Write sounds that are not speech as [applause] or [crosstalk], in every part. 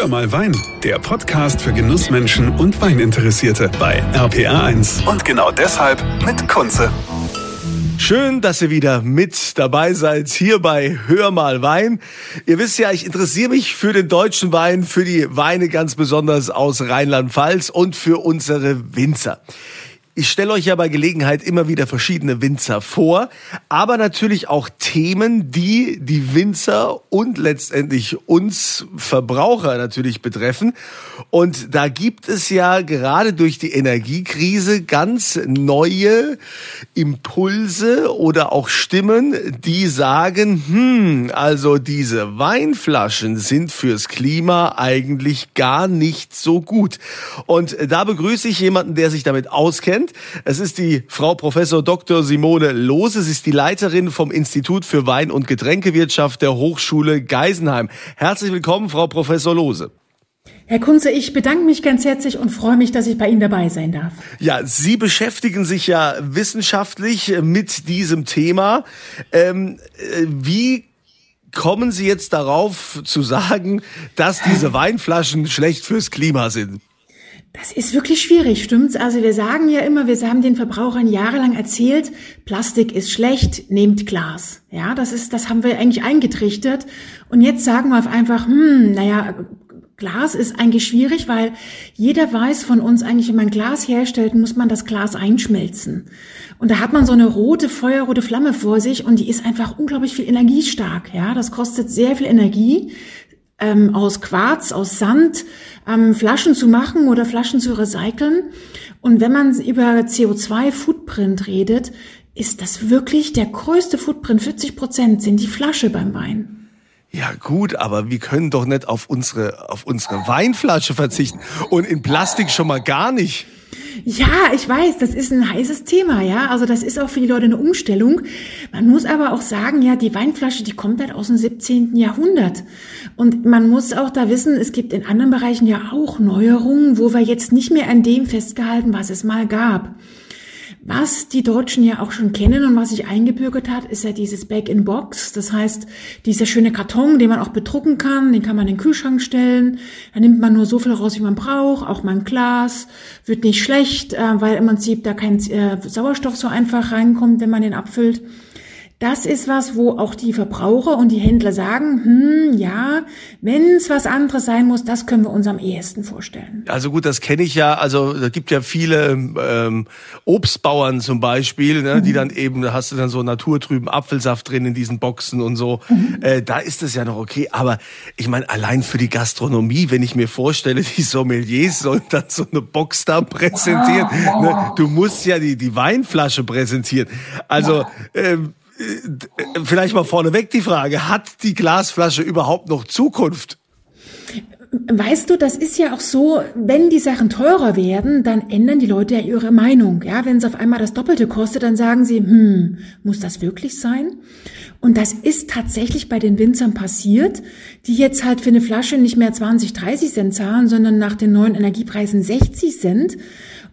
Hör mal Wein, der Podcast für Genussmenschen und Weininteressierte bei RPR1. Und genau deshalb mit Kunze. Schön, dass ihr wieder mit dabei seid hier bei Hör mal Wein. Ihr wisst ja, ich interessiere mich für den deutschen Wein, für die Weine ganz besonders aus Rheinland-Pfalz und für unsere Winzer. Ich stelle euch ja bei Gelegenheit immer wieder verschiedene Winzer vor, aber natürlich auch Themen, die die Winzer und letztendlich uns Verbraucher natürlich betreffen. Und da gibt es ja gerade durch die Energiekrise ganz neue Impulse oder auch Stimmen, die sagen, hm, also diese Weinflaschen sind fürs Klima eigentlich gar nicht so gut. Und da begrüße ich jemanden, der sich damit auskennt kennt. Es ist die Frau Professor Dr. Simone Lose. Sie ist die Leiterin vom Institut für Wein- und Getränkewirtschaft der Hochschule Geisenheim. Herzlich willkommen, Frau Professor Lose. Herr Kunze, ich bedanke mich ganz herzlich und freue mich, dass ich bei Ihnen dabei sein darf. Ja, Sie beschäftigen sich ja wissenschaftlich mit diesem Thema. Ähm, äh, wie kommen Sie jetzt darauf zu sagen, dass diese Weinflaschen schlecht fürs Klima sind? Das ist wirklich schwierig, stimmt's? Also wir sagen ja immer, wir haben den Verbrauchern jahrelang erzählt, Plastik ist schlecht, nehmt Glas. Ja, das ist, das haben wir eigentlich eingetrichtert. Und jetzt sagen wir einfach, hm, naja, Glas ist eigentlich schwierig, weil jeder weiß von uns eigentlich, wenn man Glas herstellt, muss man das Glas einschmelzen. Und da hat man so eine rote, feuerrote Flamme vor sich und die ist einfach unglaublich viel energiestark. Ja, das kostet sehr viel Energie ähm, aus Quarz, aus Sand ähm, Flaschen zu machen oder Flaschen zu recyceln. Und wenn man über CO2-Footprint redet, ist das wirklich der größte Footprint. 40 Prozent sind die Flasche beim Wein. Ja gut, aber wir können doch nicht auf unsere, auf unsere Weinflasche verzichten und in Plastik schon mal gar nicht. Ja, ich weiß, das ist ein heißes Thema, ja. Also das ist auch für die Leute eine Umstellung. Man muss aber auch sagen, ja, die Weinflasche, die kommt halt aus dem 17. Jahrhundert. Und man muss auch da wissen, es gibt in anderen Bereichen ja auch Neuerungen, wo wir jetzt nicht mehr an dem festgehalten, was es mal gab. Was die Deutschen ja auch schon kennen und was sich eingebürgert hat, ist ja dieses Back-in-Box. Das heißt, dieser schöne Karton, den man auch bedrucken kann, den kann man in den Kühlschrank stellen. Da nimmt man nur so viel raus, wie man braucht. Auch mal ein Glas. Wird nicht schlecht, äh, weil im Prinzip da kein äh, Sauerstoff so einfach reinkommt, wenn man den abfüllt. Das ist was, wo auch die Verbraucher und die Händler sagen, hm, ja, wenn es was anderes sein muss, das können wir uns am ehesten vorstellen. Also gut, das kenne ich ja. Also da gibt ja viele ähm, Obstbauern zum Beispiel, ne, mhm. die dann eben, da hast du dann so naturtrüben Apfelsaft drin in diesen Boxen und so. Mhm. Äh, da ist es ja noch okay. Aber ich meine, allein für die Gastronomie, wenn ich mir vorstelle, [laughs] die Sommeliers sollen dann so eine Box da präsentieren. Ne, du musst ja die, die Weinflasche präsentieren. Also ähm, äh, vielleicht mal vorneweg die Frage, hat die Glasflasche überhaupt noch Zukunft? Weißt du, das ist ja auch so, wenn die Sachen teurer werden, dann ändern die Leute ja ihre Meinung. Ja, wenn es auf einmal das Doppelte kostet, dann sagen sie, hm, muss das wirklich sein? Und das ist tatsächlich bei den Winzern passiert, die jetzt halt für eine Flasche nicht mehr 20, 30 Cent zahlen, sondern nach den neuen Energiepreisen 60 Cent.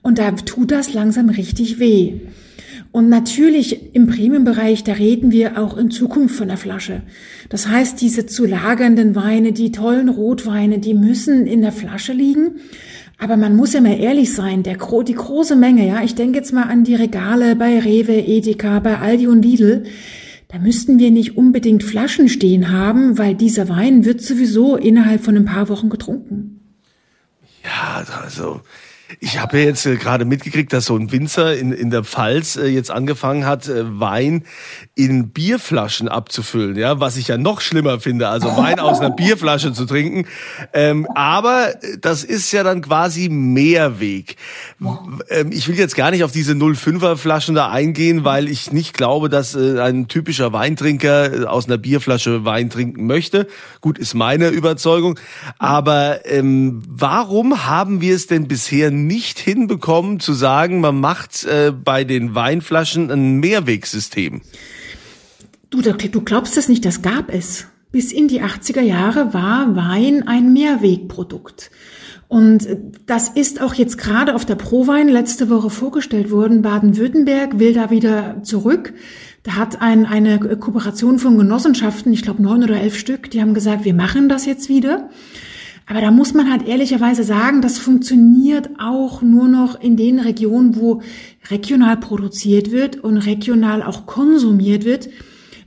Und da tut das langsam richtig weh. Und natürlich im Premium-Bereich, da reden wir auch in Zukunft von der Flasche. Das heißt, diese zu lagernden Weine, die tollen Rotweine, die müssen in der Flasche liegen. Aber man muss ja mal ehrlich sein, der, die große Menge, ja, ich denke jetzt mal an die Regale bei Rewe, Edeka, bei Aldi und Lidl, da müssten wir nicht unbedingt Flaschen stehen haben, weil dieser Wein wird sowieso innerhalb von ein paar Wochen getrunken. Ja, also ich habe ja jetzt äh, gerade mitgekriegt, dass so ein Winzer in, in der Pfalz äh, jetzt angefangen hat, äh, Wein in Bierflaschen abzufüllen, ja, was ich ja noch schlimmer finde, also Wein aus einer [laughs] Bierflasche zu trinken. Ähm, aber das ist ja dann quasi Mehrweg. Ähm, ich will jetzt gar nicht auf diese 05er Flaschen da eingehen, weil ich nicht glaube, dass ein typischer Weintrinker aus einer Bierflasche Wein trinken möchte. Gut, ist meine Überzeugung. Aber ähm, warum haben wir es denn bisher nicht hinbekommen zu sagen, man macht äh, bei den Weinflaschen ein Mehrwegsystem. Du, du glaubst das nicht, das gab es. Bis in die 80er Jahre war Wein ein Mehrwegprodukt. Und das ist auch jetzt gerade auf der Prowein letzte Woche vorgestellt worden. Baden-Württemberg will da wieder zurück. Da hat ein, eine Kooperation von Genossenschaften, ich glaube neun oder elf Stück, die haben gesagt, wir machen das jetzt wieder. Aber da muss man halt ehrlicherweise sagen, das funktioniert auch nur noch in den Regionen, wo regional produziert wird und regional auch konsumiert wird.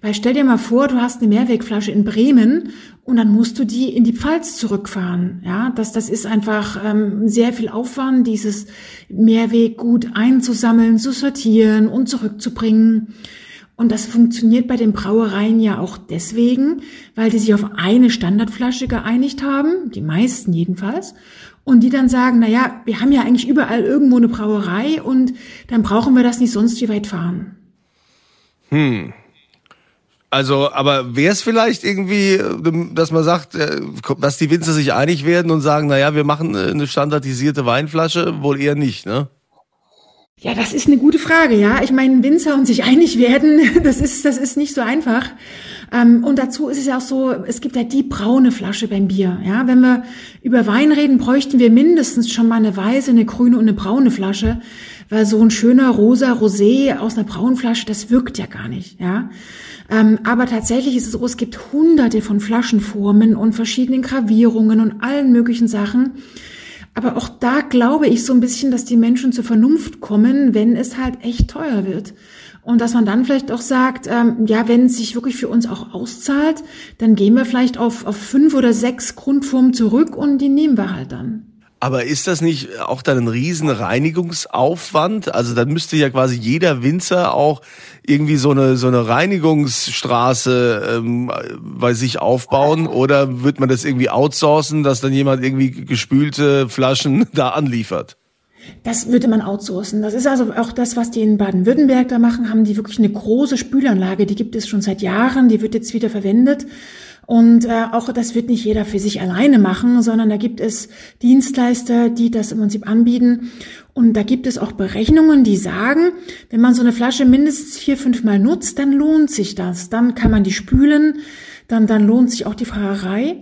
Weil stell dir mal vor, du hast eine Mehrwegflasche in Bremen und dann musst du die in die Pfalz zurückfahren. Ja, das, das ist einfach ähm, sehr viel Aufwand, dieses Mehrweg gut einzusammeln, zu sortieren und zurückzubringen. Und das funktioniert bei den Brauereien ja auch deswegen, weil die sich auf eine Standardflasche geeinigt haben, die meisten jedenfalls, und die dann sagen, na ja, wir haben ja eigentlich überall irgendwo eine Brauerei und dann brauchen wir das nicht sonst wie weit fahren. Hm, also, aber wäre es vielleicht irgendwie, dass man sagt, äh, dass die Winzer sich einig werden und sagen, na ja, wir machen äh, eine standardisierte Weinflasche, wohl eher nicht, ne? Ja, das ist eine gute Frage, ja. Ich meine, Winzer und sich einig werden, [laughs] das ist, das ist nicht so einfach. Ähm, und dazu ist es ja auch so, es gibt ja die braune Flasche beim Bier, ja. Wenn wir über Wein reden, bräuchten wir mindestens schon mal eine weiße, eine grüne und eine braune Flasche, weil so ein schöner rosa Rosé aus einer braunen Flasche, das wirkt ja gar nicht, ja. Ähm, aber tatsächlich ist es so, es gibt hunderte von Flaschenformen und verschiedenen Gravierungen und allen möglichen Sachen. Aber auch da glaube ich so ein bisschen, dass die Menschen zur Vernunft kommen, wenn es halt echt teuer wird. Und dass man dann vielleicht auch sagt, ähm, ja, wenn es sich wirklich für uns auch auszahlt, dann gehen wir vielleicht auf, auf fünf oder sechs Grundformen zurück und die nehmen wir halt dann. Aber ist das nicht auch dann ein riesen Reinigungsaufwand? Also dann müsste ja quasi jeder Winzer auch irgendwie so eine so eine Reinigungsstraße ähm, bei sich aufbauen oder wird man das irgendwie outsourcen, dass dann jemand irgendwie gespülte Flaschen [laughs] da anliefert? Das würde man outsourcen. Das ist also auch das, was die in Baden-Württemberg da machen, haben die wirklich eine große Spülanlage, die gibt es schon seit Jahren, die wird jetzt wieder verwendet. Und äh, auch das wird nicht jeder für sich alleine machen, sondern da gibt es Dienstleister, die das im Prinzip anbieten. Und da gibt es auch Berechnungen, die sagen, wenn man so eine Flasche mindestens vier, fünf Mal nutzt, dann lohnt sich das. Dann kann man die spülen, dann, dann lohnt sich auch die Fahrerei.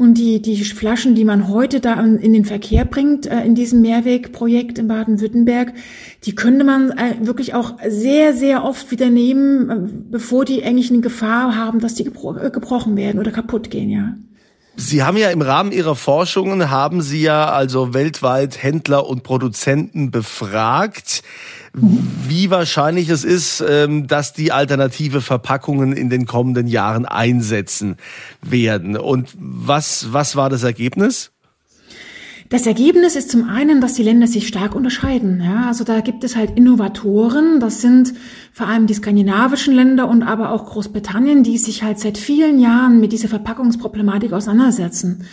Und die, die Flaschen, die man heute da in den Verkehr bringt, äh, in diesem Mehrwegprojekt in Baden-Württemberg, die könnte man äh, wirklich auch sehr, sehr oft wieder nehmen, äh, bevor die eigentlich eine Gefahr haben, dass die gebrochen werden oder kaputt gehen, ja. Sie haben ja im Rahmen Ihrer Forschungen, haben Sie ja also weltweit Händler und Produzenten befragt, wie wahrscheinlich es ist, ähm, dass die alternative Verpackungen in den kommenden Jahren einsetzen werden. Und was, was war das Ergebnis? Das Ergebnis ist zum einen, dass die Länder sich stark unterscheiden. Ja, also da gibt es halt Innovatoren. Das sind vor allem die skandinavischen Länder und aber auch Großbritannien, die sich halt seit vielen Jahren mit dieser Verpackungsproblematik auseinandersetzen.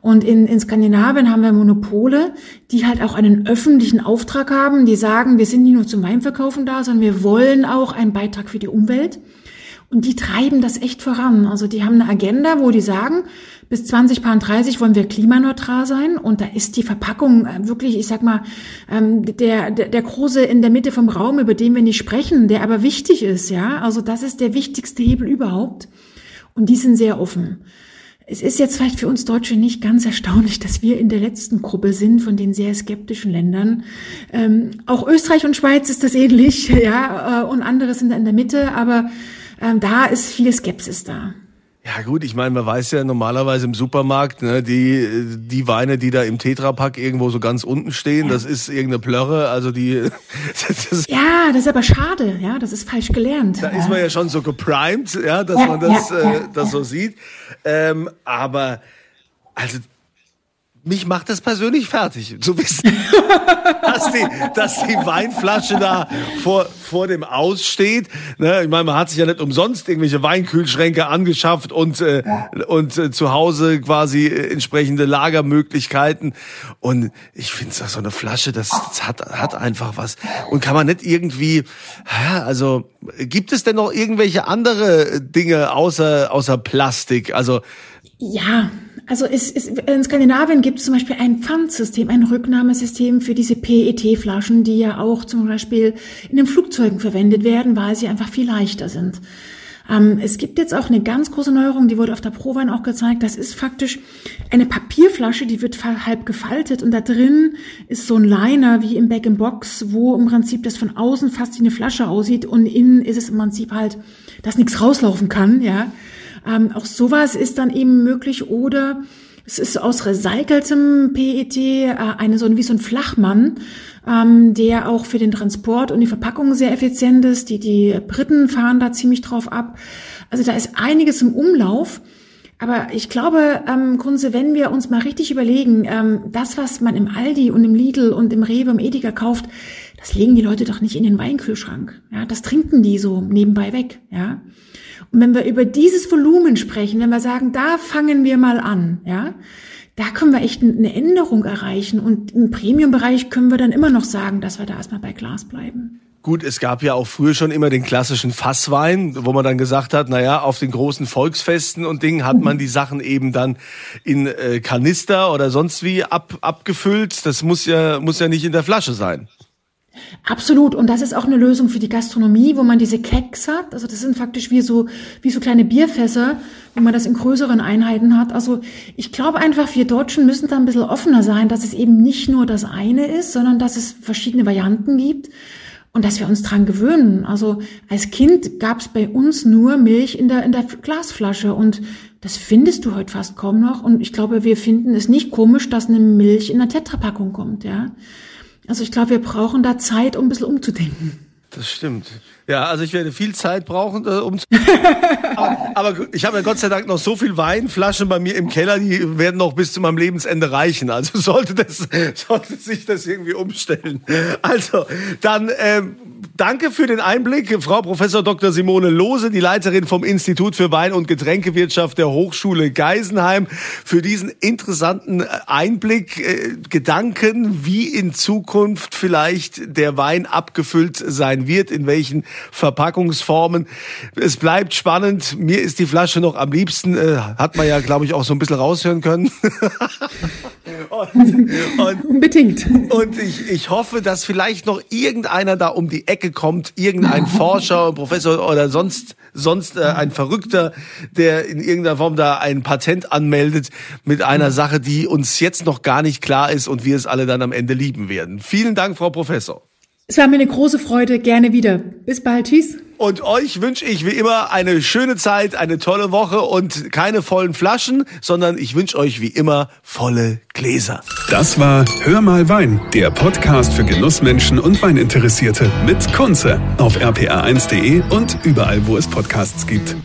Und in, in Skandinavien haben wir Monopole, die halt auch einen öffentlichen Auftrag haben, die sagen, wir sind nicht nur zum Weinverkaufen da, sondern wir wollen auch einen Beitrag für die Umwelt. Und die treiben das echt voran. Also die haben eine Agenda, wo die sagen, bis 2030 wollen wir klimaneutral sein und da ist die Verpackung äh, wirklich, ich sag mal, ähm, der, der, der große in der Mitte vom Raum, über den wir nicht sprechen, der aber wichtig ist, ja. Also das ist der wichtigste Hebel überhaupt. Und die sind sehr offen. Es ist jetzt vielleicht für uns Deutsche nicht ganz erstaunlich, dass wir in der letzten Gruppe sind von den sehr skeptischen Ländern. Ähm, auch Österreich und Schweiz ist das ähnlich, [laughs] ja, äh, und andere sind in der Mitte, aber ähm, da ist viel Skepsis da. Ja gut, ich meine, man weiß ja normalerweise im Supermarkt, ne, die, die Weine, die da im Tetrapack irgendwo so ganz unten stehen, ja. das ist irgendeine Plörre, also die... [laughs] Das ja, das ist aber schade, ja, das ist falsch gelernt. Da ja. ist man ja schon so geprimed, ja, dass ja, man das, äh, das so sieht. Ähm, aber also mich macht das persönlich fertig, zu wissen, [laughs] dass, die, dass die Weinflasche da vor, vor dem Aus steht. Ne? Ich meine, man hat sich ja nicht umsonst irgendwelche Weinkühlschränke angeschafft und, äh, und äh, zu Hause quasi äh, entsprechende Lagermöglichkeiten. Und ich finde, so eine Flasche, das, das hat, hat einfach was. Und kann man nicht irgendwie, also gibt es denn noch irgendwelche andere Dinge außer, außer Plastik? Also ja, also es, es, in Skandinavien gibt es zum Beispiel ein Pfandsystem, ein Rücknahmesystem für diese PET-Flaschen, die ja auch zum Beispiel in den Flugzeugen verwendet werden, weil sie einfach viel leichter sind. Ähm, es gibt jetzt auch eine ganz große Neuerung, die wurde auf der Prowein auch gezeigt. Das ist faktisch eine Papierflasche, die wird halb gefaltet und da drin ist so ein Liner wie im Back-in-Box, wo im Prinzip das von außen fast wie eine Flasche aussieht und innen ist es im Prinzip halt, dass nichts rauslaufen kann, ja. Ähm, auch sowas ist dann eben möglich oder Es ist aus recyceltem PET, äh, eine so wie so ein Flachmann, ähm, der auch für den Transport und die Verpackung sehr effizient ist. Die, die Briten fahren da ziemlich drauf ab. Also da ist einiges im Umlauf. Aber ich glaube, ähm, Kunze, wenn wir uns mal richtig überlegen, ähm, das, was man im Aldi und im Lidl und im Rewe, im Edeka kauft, das legen die Leute doch nicht in den Weinkühlschrank. Ja, das trinken die so nebenbei weg. Ja. Und wenn wir über dieses Volumen sprechen, wenn wir sagen, da fangen wir mal an, ja, da können wir echt eine Änderung erreichen. Und im Premium-Bereich können wir dann immer noch sagen, dass wir da erstmal bei Glas bleiben. Gut, es gab ja auch früher schon immer den klassischen Fasswein, wo man dann gesagt hat, na ja, auf den großen Volksfesten und Dingen hat man die Sachen eben dann in äh, Kanister oder sonst wie ab, abgefüllt. Das muss ja, muss ja nicht in der Flasche sein. Absolut. Und das ist auch eine Lösung für die Gastronomie, wo man diese Keks hat. Also das sind faktisch wie so, wie so kleine Bierfässer, wo man das in größeren Einheiten hat. Also ich glaube einfach, wir Deutschen müssen da ein bisschen offener sein, dass es eben nicht nur das eine ist, sondern dass es verschiedene Varianten gibt und dass wir uns dran gewöhnen. Also als Kind gab es bei uns nur Milch in der, in der Glasflasche und das findest du heute fast kaum noch. Und ich glaube, wir finden es nicht komisch, dass eine Milch in einer Tetrapackung kommt, ja. Also ich glaube, wir brauchen da Zeit, um ein bisschen umzudenken. Das stimmt. Ja, also ich werde viel Zeit brauchen, äh, um zu [laughs] aber, ich habe ja Gott sei Dank noch so viel Weinflaschen bei mir im Keller, die werden noch bis zu meinem Lebensende reichen. Also sollte das, [laughs] sollte sich das irgendwie umstellen. Also dann ähm, danke für den Einblick, Frau Professor Dr. Simone Lose, die Leiterin vom Institut für Wein- und Getränkewirtschaft der Hochschule Geisenheim, für diesen interessanten Einblick, äh, Gedanken, wie in Zukunft vielleicht der Wein abgefüllt sein wird, in welchen Verpackungsformen. Es bleibt spannend. Mir ist die Flasche noch am liebsten, äh, hat man ja, glaube ich, auch so ein bisschen raushören können. [laughs] und, und, Unbedingt. Und ich, ich hoffe, dass vielleicht noch irgendeiner da um die Ecke kommt, irgendein [laughs] Forscher, Professor oder sonst, sonst äh, ein Verrückter, der in irgendeiner Form da ein Patent anmeldet mit einer Sache, die uns jetzt noch gar nicht klar ist und wir es alle dann am Ende lieben werden. Vielen Dank, Frau Professor. Es war mir eine große Freude. Gerne wieder. Bis bald. Tschüss. Und euch wünsche ich wie immer eine schöne Zeit, eine tolle Woche und keine vollen Flaschen, sondern ich wünsche euch wie immer volle Gläser. Das war Hör mal Wein, der Podcast für Genussmenschen und Weininteressierte mit Kunze auf rpa1.de und überall, wo es Podcasts gibt.